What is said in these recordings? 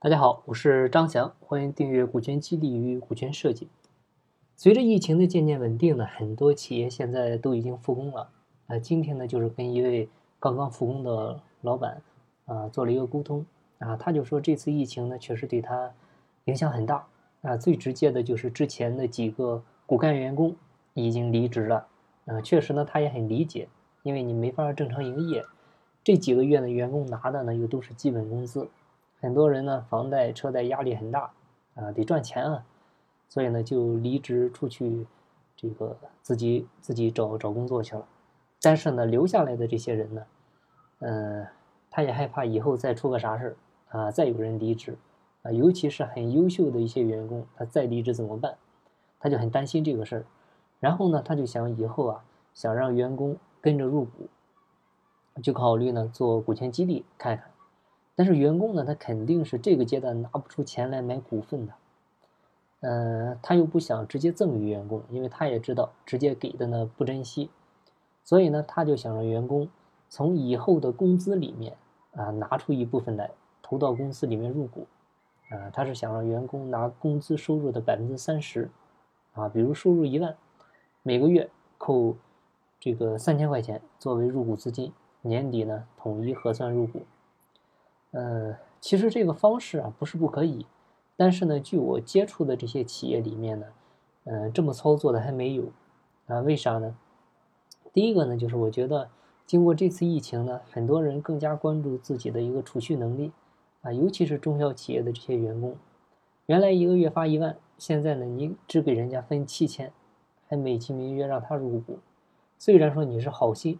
大家好，我是张翔，欢迎订阅股权激励与股权设计。随着疫情的渐渐稳定呢，很多企业现在都已经复工了。啊，今天呢，就是跟一位刚刚复工的老板啊做了一个沟通啊，他就说这次疫情呢，确实对他影响很大啊。最直接的就是之前的几个骨干员工已经离职了啊，确实呢，他也很理解，因为你没法正常营业，这几个月呢，员工拿的呢又都是基本工资。很多人呢，房贷车贷压力很大，啊，得赚钱啊，所以呢，就离职出去，这个自己自己找找工作去了。但是呢，留下来的这些人呢，嗯，他也害怕以后再出个啥事儿啊，再有人离职啊，尤其是很优秀的一些员工，他再离职怎么办？他就很担心这个事儿。然后呢，他就想以后啊，想让员工跟着入股，就考虑呢做股权激励看看。但是员工呢，他肯定是这个阶段拿不出钱来买股份的，嗯，他又不想直接赠与员工，因为他也知道直接给的呢不珍惜，所以呢，他就想让员工从以后的工资里面啊拿出一部分来投到公司里面入股，啊，他是想让员工拿工资收入的百分之三十，啊，比如收入一万，每个月扣这个三千块钱作为入股资金，年底呢统一核算入股。呃，其实这个方式啊不是不可以，但是呢，据我接触的这些企业里面呢，嗯，这么操作的还没有，啊，为啥呢？第一个呢，就是我觉得经过这次疫情呢，很多人更加关注自己的一个储蓄能力，啊，尤其是中小企业的这些员工，原来一个月发一万，现在呢，你只给人家分七千，还美其名曰让他入股，虽然说你是好心，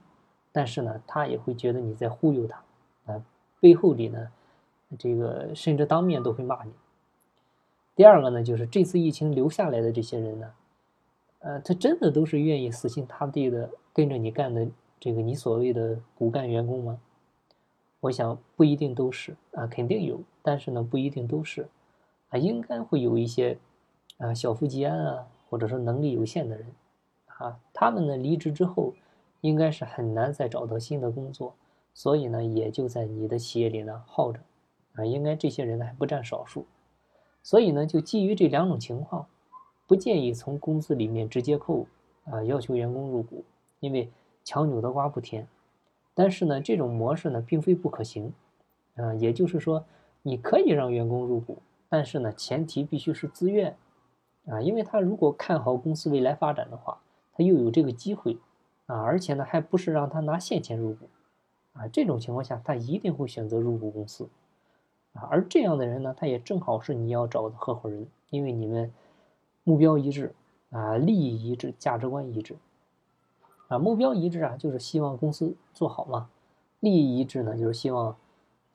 但是呢，他也会觉得你在忽悠他，啊。背后里呢，这个甚至当面都会骂你。第二个呢，就是这次疫情留下来的这些人呢，呃，他真的都是愿意死心塌地的跟着你干的这个你所谓的骨干员工吗？我想不一定都是啊，肯定有，但是呢，不一定都是啊，应该会有一些啊小富即安啊，或者说能力有限的人啊，他们呢离职之后，应该是很难再找到新的工作。所以呢，也就在你的企业里呢耗着，啊，应该这些人呢还不占少数。所以呢，就基于这两种情况，不建议从工资里面直接扣，啊，要求员工入股，因为强扭的瓜不甜。但是呢，这种模式呢并非不可行，啊，也就是说，你可以让员工入股，但是呢，前提必须是自愿，啊，因为他如果看好公司未来发展的话，他又有这个机会，啊，而且呢，还不是让他拿现钱入股。啊，这种情况下，他一定会选择入股公司，啊，而这样的人呢，他也正好是你要找的合伙人，因为你们目标一致，啊，利益一致，价值观一致，啊，目标一致啊，就是希望公司做好嘛；利益一致呢，就是希望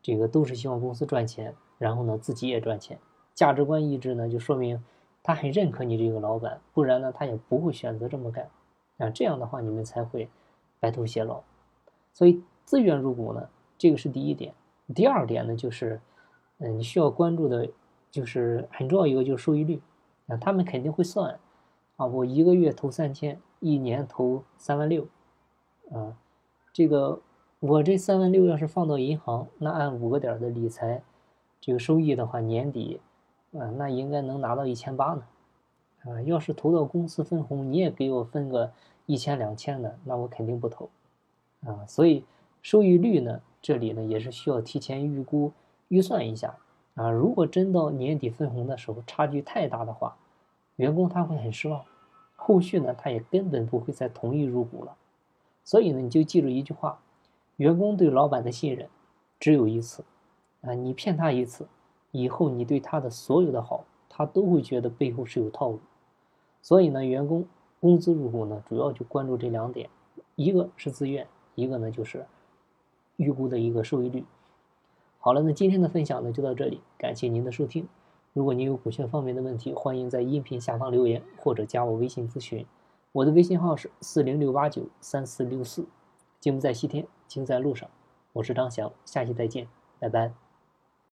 这个都是希望公司赚钱，然后呢自己也赚钱；价值观一致呢，就说明他很认可你这个老板，不然呢他也不会选择这么干，啊，这样的话你们才会白头偕老，所以。自愿入股呢，这个是第一点。第二点呢，就是，嗯，你需要关注的，就是很重要一个就是收益率啊，他们肯定会算啊，我一个月投三千，一年投三万六，啊，这个我这三万六要是放到银行，那按五个点的理财，这个收益的话，年底啊，那应该能拿到一千八呢，啊，要是投到公司分红，你也给我分个一千两千的，那我肯定不投，啊，所以。收益率呢？这里呢也是需要提前预估、预算一下啊。如果真到年底分红的时候差距太大的话，员工他会很失望，后续呢他也根本不会再同意入股了。所以呢，你就记住一句话：员工对老板的信任只有一次啊，你骗他一次，以后你对他的所有的好，他都会觉得背后是有套路。所以呢，员工工资入股呢，主要就关注这两点，一个是自愿，一个呢就是。预估的一个收益率。好了，那今天的分享呢就到这里，感谢您的收听。如果您有股权方面的问题，欢迎在音频下方留言或者加我微信咨询。我的微信号是四零六八九三四六四。金不在西天，金在路上。我是张翔，下期再见，拜拜。